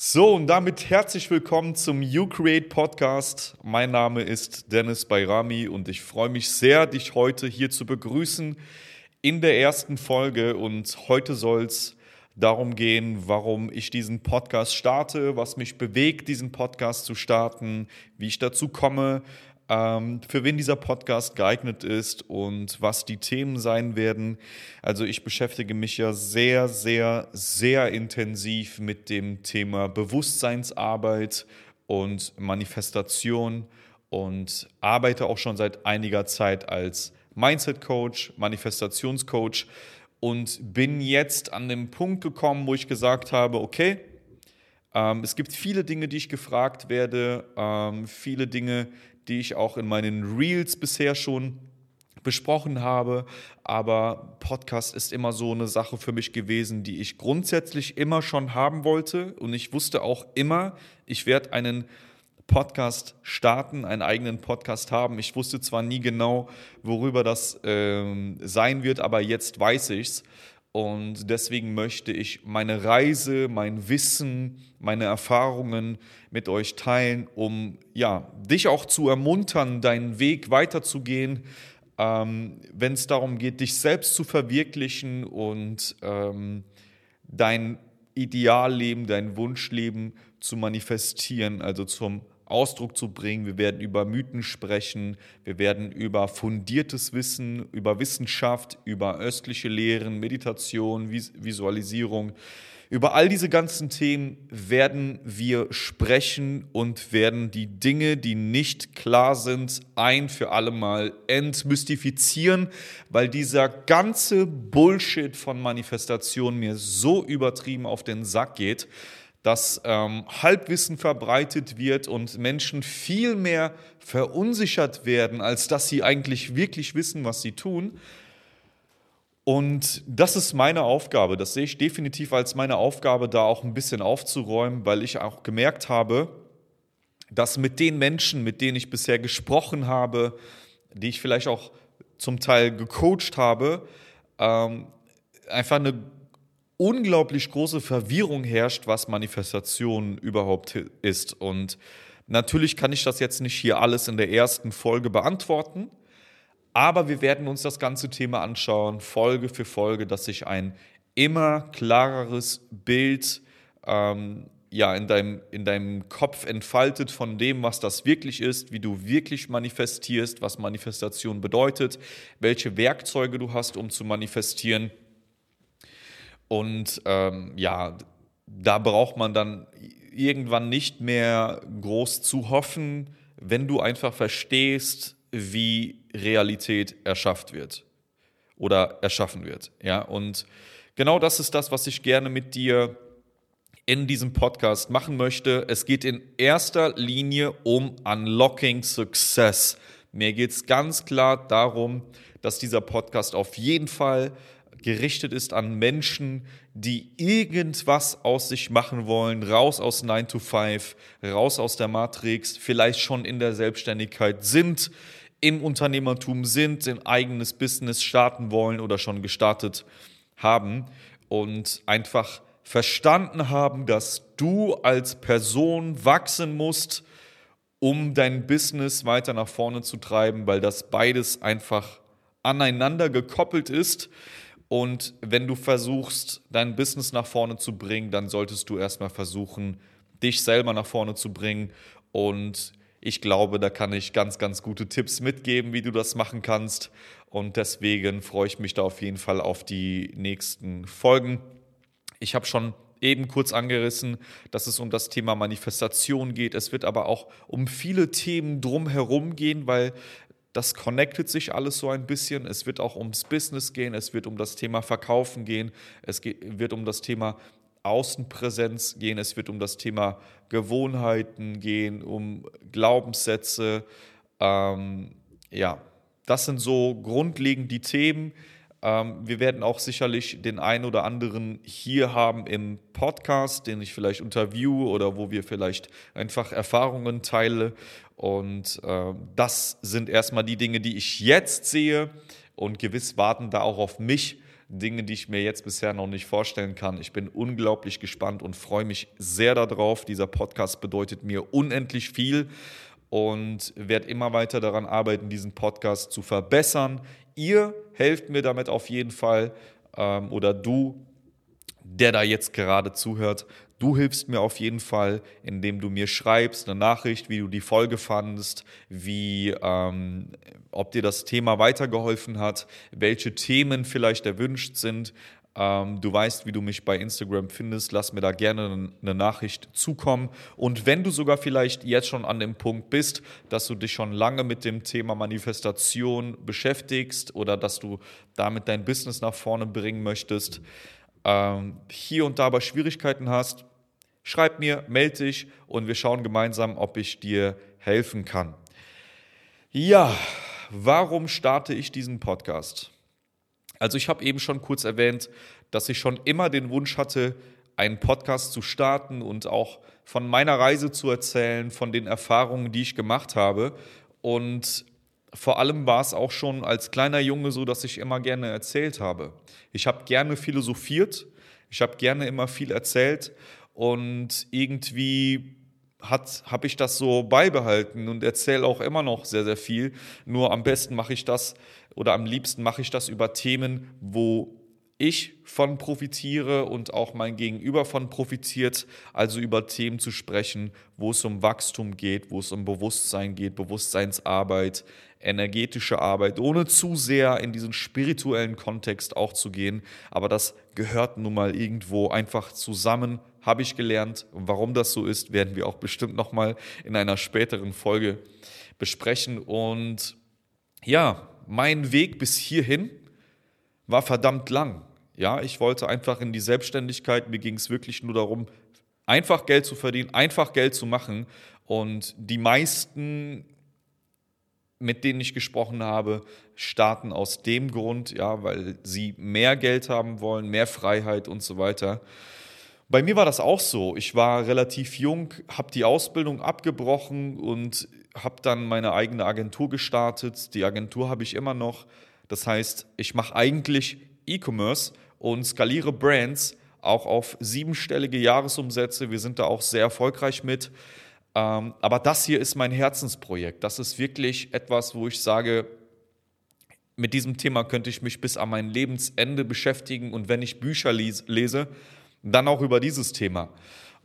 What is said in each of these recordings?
So, und damit herzlich willkommen zum You Create Podcast. Mein Name ist Dennis Bayrami und ich freue mich sehr, dich heute hier zu begrüßen in der ersten Folge. Und heute soll es darum gehen, warum ich diesen Podcast starte, was mich bewegt, diesen Podcast zu starten, wie ich dazu komme, für wen dieser Podcast geeignet ist und was die Themen sein werden. Also ich beschäftige mich ja sehr, sehr, sehr intensiv mit dem Thema Bewusstseinsarbeit und Manifestation und arbeite auch schon seit einiger Zeit als Mindset Coach, Manifestationscoach und bin jetzt an dem Punkt gekommen, wo ich gesagt habe, okay, ähm, es gibt viele Dinge, die ich gefragt werde, ähm, viele Dinge, die ich auch in meinen Reels bisher schon besprochen habe. Aber Podcast ist immer so eine Sache für mich gewesen, die ich grundsätzlich immer schon haben wollte. Und ich wusste auch immer, ich werde einen Podcast starten, einen eigenen Podcast haben. Ich wusste zwar nie genau, worüber das ähm, sein wird, aber jetzt weiß ich es. Und deswegen möchte ich meine Reise, mein Wissen, meine Erfahrungen mit euch teilen, um ja, dich auch zu ermuntern, deinen Weg weiterzugehen, ähm, wenn es darum geht, dich selbst zu verwirklichen und ähm, dein Idealleben, dein Wunschleben zu manifestieren, also zum Ausdruck zu bringen. Wir werden über Mythen sprechen, wir werden über fundiertes Wissen, über Wissenschaft, über östliche Lehren, Meditation, Visualisierung. Über all diese ganzen Themen werden wir sprechen und werden die Dinge, die nicht klar sind, ein für alle Mal entmystifizieren, weil dieser ganze Bullshit von Manifestation mir so übertrieben auf den Sack geht dass ähm, Halbwissen verbreitet wird und Menschen viel mehr verunsichert werden, als dass sie eigentlich wirklich wissen, was sie tun. Und das ist meine Aufgabe. Das sehe ich definitiv als meine Aufgabe, da auch ein bisschen aufzuräumen, weil ich auch gemerkt habe, dass mit den Menschen, mit denen ich bisher gesprochen habe, die ich vielleicht auch zum Teil gecoacht habe, ähm, einfach eine unglaublich große Verwirrung herrscht, was Manifestation überhaupt ist. Und natürlich kann ich das jetzt nicht hier alles in der ersten Folge beantworten, aber wir werden uns das ganze Thema anschauen, Folge für Folge, dass sich ein immer klareres Bild ähm, ja, in, deinem, in deinem Kopf entfaltet von dem, was das wirklich ist, wie du wirklich manifestierst, was Manifestation bedeutet, welche Werkzeuge du hast, um zu manifestieren und ähm, ja, da braucht man dann irgendwann nicht mehr groß zu hoffen, wenn du einfach verstehst, wie Realität erschafft wird oder erschaffen wird. Ja, und genau das ist das, was ich gerne mit dir in diesem Podcast machen möchte. Es geht in erster Linie um Unlocking Success. Mir geht es ganz klar darum, dass dieser Podcast auf jeden Fall gerichtet ist an Menschen, die irgendwas aus sich machen wollen, raus aus 9 to 5, raus aus der Matrix, vielleicht schon in der Selbstständigkeit sind, im Unternehmertum sind, ein eigenes Business starten wollen oder schon gestartet haben und einfach verstanden haben, dass du als Person wachsen musst, um dein Business weiter nach vorne zu treiben, weil das beides einfach aneinander gekoppelt ist. Und wenn du versuchst, dein Business nach vorne zu bringen, dann solltest du erstmal versuchen, dich selber nach vorne zu bringen. Und ich glaube, da kann ich ganz, ganz gute Tipps mitgeben, wie du das machen kannst. Und deswegen freue ich mich da auf jeden Fall auf die nächsten Folgen. Ich habe schon eben kurz angerissen, dass es um das Thema Manifestation geht. Es wird aber auch um viele Themen drumherum gehen, weil das connectet sich alles so ein bisschen. Es wird auch ums Business gehen, es wird um das Thema Verkaufen gehen, es wird um das Thema Außenpräsenz gehen, es wird um das Thema Gewohnheiten gehen, um Glaubenssätze. Ähm, ja, das sind so grundlegend die Themen. Ähm, wir werden auch sicherlich den einen oder anderen hier haben im Podcast, den ich vielleicht interview oder wo wir vielleicht einfach Erfahrungen teile. Und äh, das sind erstmal die Dinge, die ich jetzt sehe. Und gewiss warten da auch auf mich Dinge, die ich mir jetzt bisher noch nicht vorstellen kann. Ich bin unglaublich gespannt und freue mich sehr darauf. Dieser Podcast bedeutet mir unendlich viel und werde immer weiter daran arbeiten, diesen Podcast zu verbessern. Ihr helft mir damit auf jeden Fall ähm, oder du, der da jetzt gerade zuhört, Du hilfst mir auf jeden Fall, indem du mir schreibst, eine Nachricht, wie du die Folge fandest, wie, ähm, ob dir das Thema weitergeholfen hat, welche Themen vielleicht erwünscht sind. Ähm, du weißt, wie du mich bei Instagram findest. Lass mir da gerne eine Nachricht zukommen. Und wenn du sogar vielleicht jetzt schon an dem Punkt bist, dass du dich schon lange mit dem Thema Manifestation beschäftigst oder dass du damit dein Business nach vorne bringen möchtest, ähm, hier und da aber Schwierigkeiten hast, schreib mir, melde dich und wir schauen gemeinsam, ob ich dir helfen kann. Ja, warum starte ich diesen Podcast? Also ich habe eben schon kurz erwähnt, dass ich schon immer den Wunsch hatte, einen Podcast zu starten und auch von meiner Reise zu erzählen, von den Erfahrungen, die ich gemacht habe. Und vor allem war es auch schon als kleiner Junge so, dass ich immer gerne erzählt habe. Ich habe gerne philosophiert, ich habe gerne immer viel erzählt und irgendwie habe ich das so beibehalten und erzähle auch immer noch sehr, sehr viel. Nur am besten mache ich das oder am liebsten mache ich das über Themen, wo ich von profitiere und auch mein Gegenüber von profitiert, also über Themen zu sprechen, wo es um Wachstum geht, wo es um Bewusstsein geht, Bewusstseinsarbeit, energetische Arbeit, ohne zu sehr in diesen spirituellen Kontext auch zu gehen. Aber das gehört nun mal irgendwo einfach zusammen, habe ich gelernt. Und warum das so ist, werden wir auch bestimmt nochmal in einer späteren Folge besprechen. Und ja, mein Weg bis hierhin war verdammt lang. Ja, ich wollte einfach in die Selbstständigkeit. Mir ging es wirklich nur darum, einfach Geld zu verdienen, einfach Geld zu machen. Und die meisten, mit denen ich gesprochen habe, starten aus dem Grund, ja, weil sie mehr Geld haben wollen, mehr Freiheit und so weiter. Bei mir war das auch so. Ich war relativ jung, habe die Ausbildung abgebrochen und habe dann meine eigene Agentur gestartet. Die Agentur habe ich immer noch. Das heißt, ich mache eigentlich E-Commerce und skaliere Brands auch auf siebenstellige Jahresumsätze. Wir sind da auch sehr erfolgreich mit. Ähm, aber das hier ist mein Herzensprojekt. Das ist wirklich etwas, wo ich sage, mit diesem Thema könnte ich mich bis an mein Lebensende beschäftigen und wenn ich Bücher lese, dann auch über dieses Thema.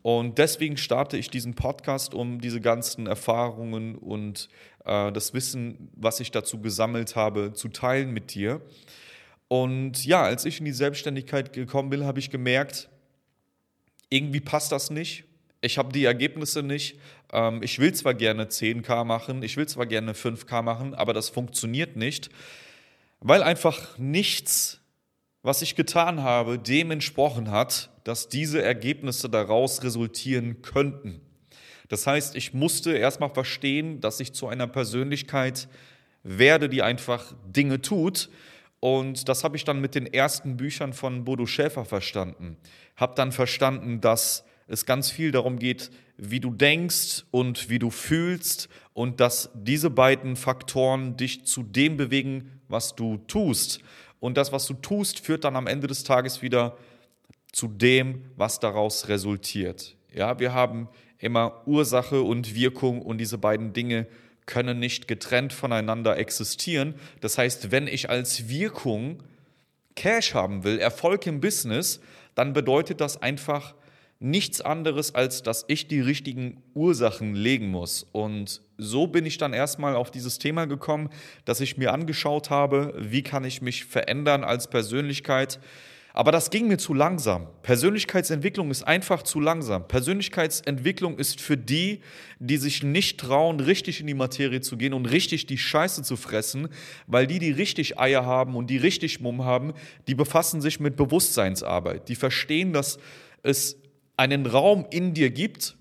Und deswegen starte ich diesen Podcast, um diese ganzen Erfahrungen und äh, das Wissen, was ich dazu gesammelt habe, zu teilen mit dir. Und ja, als ich in die Selbstständigkeit gekommen bin, habe ich gemerkt, irgendwie passt das nicht. Ich habe die Ergebnisse nicht. Ähm, ich will zwar gerne 10k machen, ich will zwar gerne 5k machen, aber das funktioniert nicht, weil einfach nichts, was ich getan habe, dem entsprochen hat, dass diese Ergebnisse daraus resultieren könnten. Das heißt, ich musste erstmal verstehen, dass ich zu einer Persönlichkeit werde, die einfach Dinge tut, und das habe ich dann mit den ersten Büchern von Bodo Schäfer verstanden. Habe dann verstanden, dass es ganz viel darum geht, wie du denkst und wie du fühlst und dass diese beiden Faktoren dich zu dem bewegen, was du tust. Und das, was du tust, führt dann am Ende des Tages wieder zu dem, was daraus resultiert. Ja, wir haben immer Ursache und Wirkung und diese beiden Dinge können nicht getrennt voneinander existieren. Das heißt, wenn ich als Wirkung Cash haben will, Erfolg im Business, dann bedeutet das einfach nichts anderes, als dass ich die richtigen Ursachen legen muss. Und so bin ich dann erstmal auf dieses Thema gekommen, dass ich mir angeschaut habe, wie kann ich mich verändern als Persönlichkeit, aber das ging mir zu langsam. Persönlichkeitsentwicklung ist einfach zu langsam. Persönlichkeitsentwicklung ist für die, die sich nicht trauen, richtig in die Materie zu gehen und richtig die Scheiße zu fressen, weil die, die richtig Eier haben und die richtig Mumm haben, die befassen sich mit Bewusstseinsarbeit. Die verstehen, dass es einen Raum in dir gibt,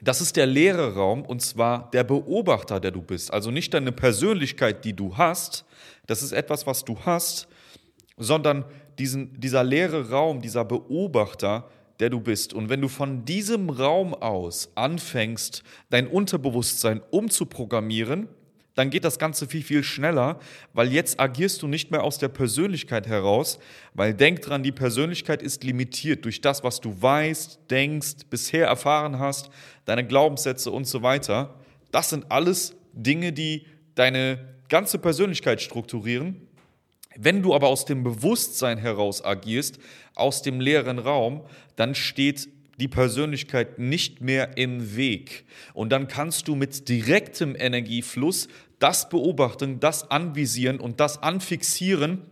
das ist der leere Raum und zwar der Beobachter, der du bist. Also nicht deine Persönlichkeit, die du hast, das ist etwas, was du hast, sondern diesen, dieser leere Raum, dieser Beobachter, der du bist. Und wenn du von diesem Raum aus anfängst, dein Unterbewusstsein umzuprogrammieren, dann geht das Ganze viel, viel schneller, weil jetzt agierst du nicht mehr aus der Persönlichkeit heraus, weil denk dran, die Persönlichkeit ist limitiert durch das, was du weißt, denkst, bisher erfahren hast, deine Glaubenssätze und so weiter. Das sind alles Dinge, die deine ganze Persönlichkeit strukturieren. Wenn du aber aus dem Bewusstsein heraus agierst, aus dem leeren Raum, dann steht die Persönlichkeit nicht mehr im Weg. Und dann kannst du mit direktem Energiefluss das beobachten, das anvisieren und das anfixieren,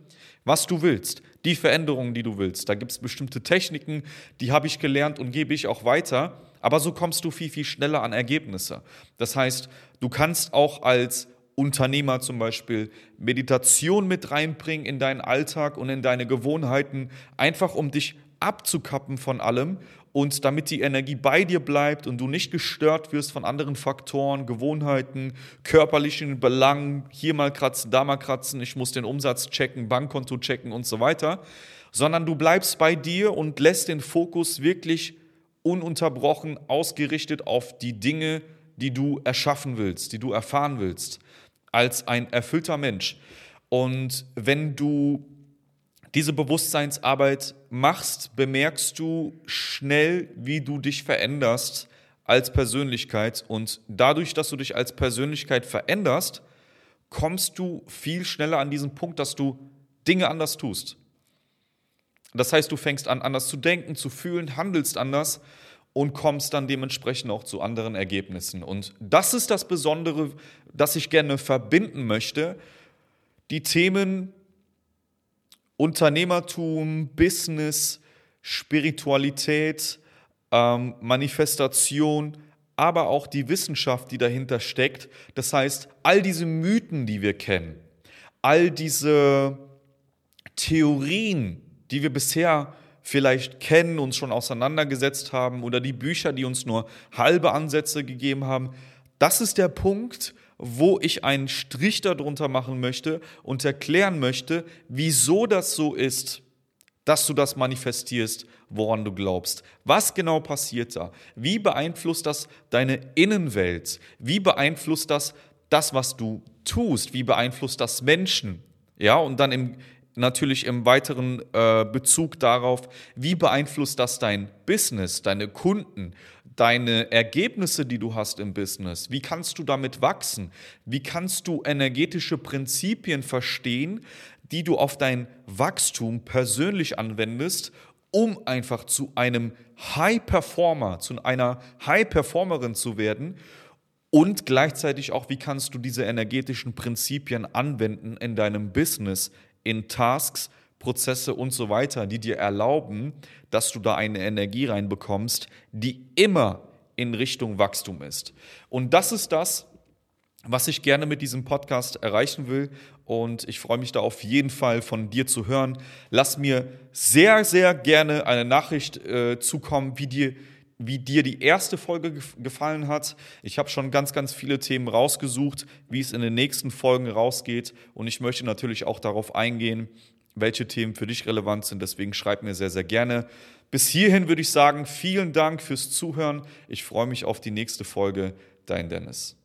was du willst, die Veränderungen, die du willst. Da gibt es bestimmte Techniken, die habe ich gelernt und gebe ich auch weiter. Aber so kommst du viel, viel schneller an Ergebnisse. Das heißt, du kannst auch als Unternehmer zum Beispiel Meditation mit reinbringen in deinen Alltag und in deine Gewohnheiten, einfach um dich abzukappen von allem und damit die Energie bei dir bleibt und du nicht gestört wirst von anderen Faktoren, Gewohnheiten, körperlichen Belangen, hier mal kratzen, da mal kratzen, ich muss den Umsatz checken, Bankkonto checken und so weiter, sondern du bleibst bei dir und lässt den Fokus wirklich ununterbrochen ausgerichtet auf die Dinge, die du erschaffen willst, die du erfahren willst, als ein erfüllter Mensch. Und wenn du diese Bewusstseinsarbeit machst, bemerkst du schnell, wie du dich veränderst als Persönlichkeit. Und dadurch, dass du dich als Persönlichkeit veränderst, kommst du viel schneller an diesen Punkt, dass du Dinge anders tust. Das heißt, du fängst an, anders zu denken, zu fühlen, handelst anders und kommst dann dementsprechend auch zu anderen Ergebnissen. Und das ist das Besondere, das ich gerne verbinden möchte. Die Themen Unternehmertum, Business, Spiritualität, ähm, Manifestation, aber auch die Wissenschaft, die dahinter steckt. Das heißt, all diese Mythen, die wir kennen, all diese Theorien, die wir bisher vielleicht kennen, uns schon auseinandergesetzt haben oder die Bücher, die uns nur halbe Ansätze gegeben haben, das ist der Punkt, wo ich einen Strich darunter machen möchte und erklären möchte, wieso das so ist, dass du das manifestierst, woran du glaubst. Was genau passiert da? Wie beeinflusst das deine Innenwelt? Wie beeinflusst das das, was du tust? Wie beeinflusst das Menschen? Ja, und dann im, natürlich im weiteren äh, Bezug darauf, wie beeinflusst das dein Business, deine Kunden, deine Ergebnisse, die du hast im Business? Wie kannst du damit wachsen? Wie kannst du energetische Prinzipien verstehen, die du auf dein Wachstum persönlich anwendest, um einfach zu einem High Performer, zu einer High Performerin zu werden? Und gleichzeitig auch, wie kannst du diese energetischen Prinzipien anwenden in deinem Business, in Tasks, Prozesse und so weiter, die dir erlauben, dass du da eine Energie reinbekommst, die immer in Richtung Wachstum ist. Und das ist das, was ich gerne mit diesem Podcast erreichen will. Und ich freue mich da auf jeden Fall von dir zu hören. Lass mir sehr, sehr gerne eine Nachricht äh, zukommen, wie dir, wie dir die erste Folge gefallen hat. Ich habe schon ganz, ganz viele Themen rausgesucht, wie es in den nächsten Folgen rausgeht. Und ich möchte natürlich auch darauf eingehen, welche Themen für dich relevant sind. Deswegen schreib mir sehr, sehr gerne. Bis hierhin würde ich sagen, vielen Dank fürs Zuhören. Ich freue mich auf die nächste Folge. Dein Dennis.